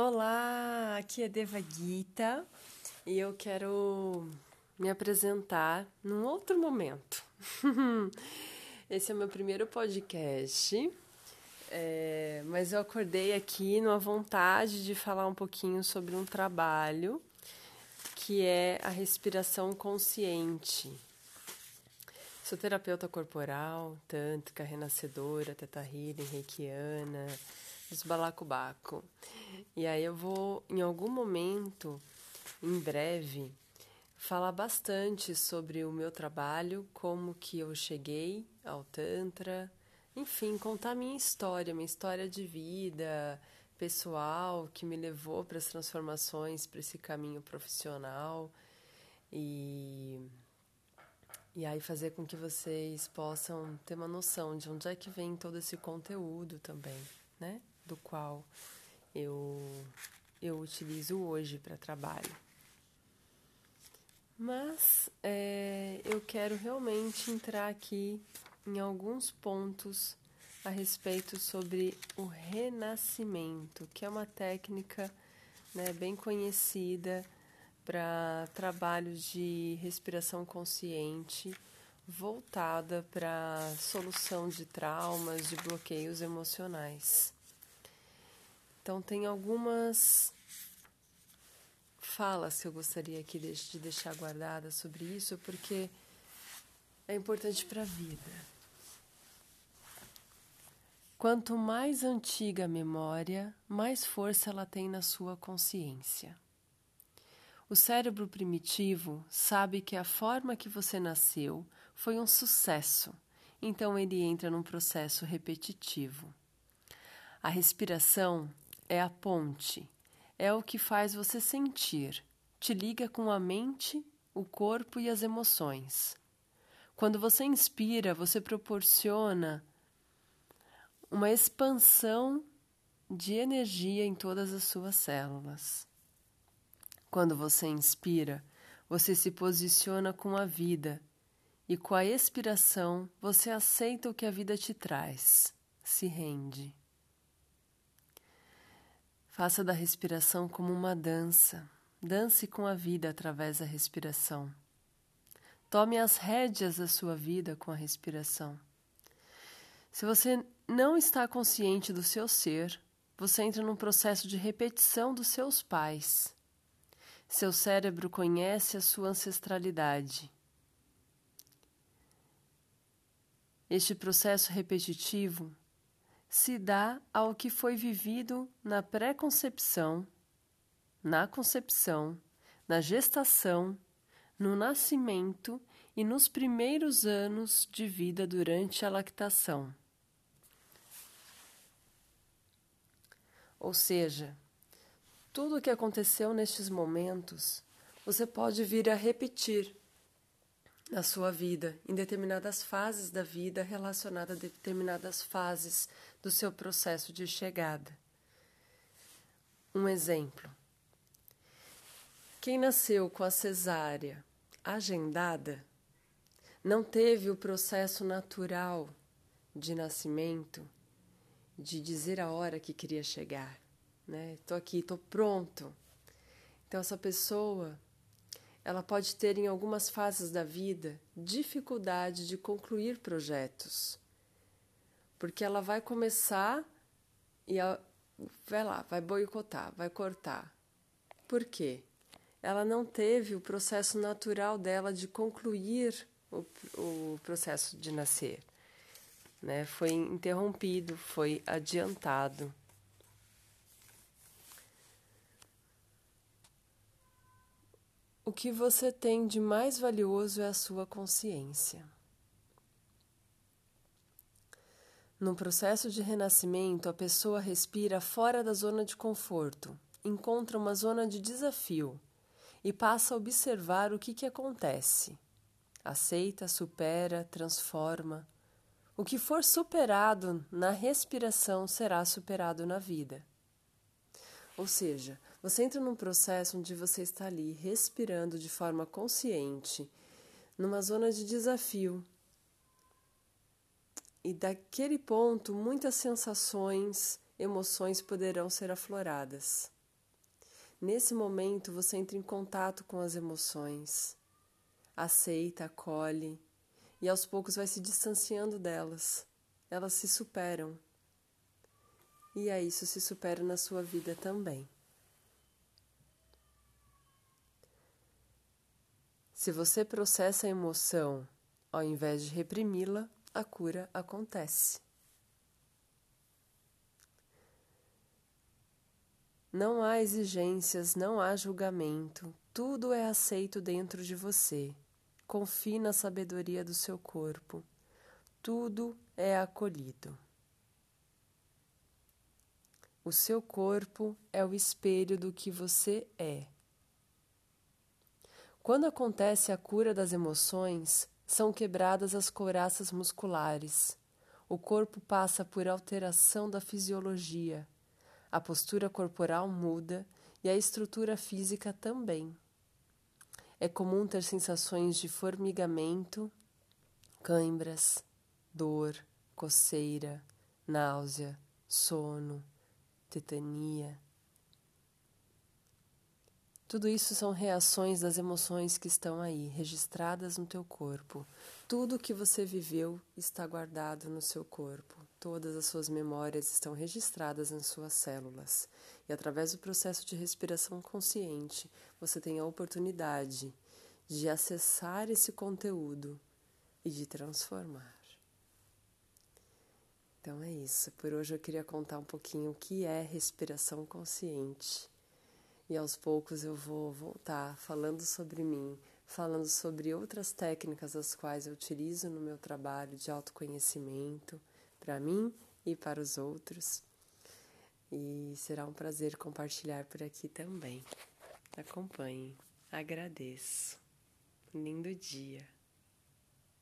Olá, aqui é Deva Gita e eu quero me apresentar num outro momento. Esse é o meu primeiro podcast, é, mas eu acordei aqui numa vontade de falar um pouquinho sobre um trabalho que é a respiração consciente. Sou terapeuta corporal, tântrica, renascedora, teta healing, reikiana, dos. E aí eu vou, em algum momento, em breve, falar bastante sobre o meu trabalho, como que eu cheguei ao Tantra, enfim, contar minha história, minha história de vida pessoal que me levou para as transformações, para esse caminho profissional e e aí fazer com que vocês possam ter uma noção de onde é que vem todo esse conteúdo também, né? Do qual eu, eu utilizo hoje para trabalho. Mas é, eu quero realmente entrar aqui em alguns pontos a respeito sobre o renascimento, que é uma técnica né, bem conhecida para trabalhos de respiração consciente voltada para solução de traumas, de bloqueios emocionais. Então, tem algumas falas que eu gostaria aqui de deixar guardadas sobre isso, porque é importante para a vida. Quanto mais antiga a memória, mais força ela tem na sua consciência. O cérebro primitivo sabe que a forma que você nasceu foi um sucesso, então ele entra num processo repetitivo. A respiração é a ponte, é o que faz você sentir, te liga com a mente, o corpo e as emoções. Quando você inspira, você proporciona uma expansão de energia em todas as suas células. Quando você inspira, você se posiciona com a vida e com a expiração você aceita o que a vida te traz, se rende. Faça da respiração como uma dança. Dance com a vida através da respiração. Tome as rédeas da sua vida com a respiração. Se você não está consciente do seu ser, você entra num processo de repetição dos seus pais. Seu cérebro conhece a sua ancestralidade. Este processo repetitivo se dá ao que foi vivido na pré-concepção, na concepção, na gestação, no nascimento e nos primeiros anos de vida durante a lactação. Ou seja, tudo o que aconteceu nestes momentos você pode vir a repetir na sua vida, em determinadas fases da vida relacionada a determinadas fases do seu processo de chegada. Um exemplo: quem nasceu com a cesárea agendada não teve o processo natural de nascimento de dizer a hora que queria chegar, né? Estou aqui, estou pronto. Então essa pessoa ela pode ter em algumas fases da vida dificuldade de concluir projetos, porque ela vai começar e ela, vai lá, vai boicotar, vai cortar. Por quê? Ela não teve o processo natural dela de concluir o, o processo de nascer. Né? Foi interrompido, foi adiantado. O que você tem de mais valioso é a sua consciência. No processo de renascimento, a pessoa respira fora da zona de conforto, encontra uma zona de desafio e passa a observar o que, que acontece. Aceita, supera, transforma. O que for superado na respiração será superado na vida. Ou seja, você entra num processo onde você está ali respirando de forma consciente, numa zona de desafio. E daquele ponto, muitas sensações, emoções poderão ser afloradas. Nesse momento, você entra em contato com as emoções, aceita, acolhe e aos poucos vai se distanciando delas. Elas se superam. E aí isso se supera na sua vida também. Se você processa a emoção ao invés de reprimi-la, a cura acontece. Não há exigências, não há julgamento, tudo é aceito dentro de você. Confie na sabedoria do seu corpo, tudo é acolhido. O seu corpo é o espelho do que você é. Quando acontece a cura das emoções, são quebradas as couraças musculares. O corpo passa por alteração da fisiologia a postura corporal muda e a estrutura física também. É comum ter sensações de formigamento, cãibras, dor, coceira, náusea, sono, tetania. Tudo isso são reações das emoções que estão aí, registradas no teu corpo. Tudo que você viveu está guardado no seu corpo. Todas as suas memórias estão registradas nas suas células. E através do processo de respiração consciente, você tem a oportunidade de acessar esse conteúdo e de transformar. Então é isso. Por hoje eu queria contar um pouquinho o que é respiração consciente. E aos poucos eu vou voltar falando sobre mim, falando sobre outras técnicas as quais eu utilizo no meu trabalho de autoconhecimento para mim e para os outros. E será um prazer compartilhar por aqui também. Acompanhe. Agradeço. Lindo dia.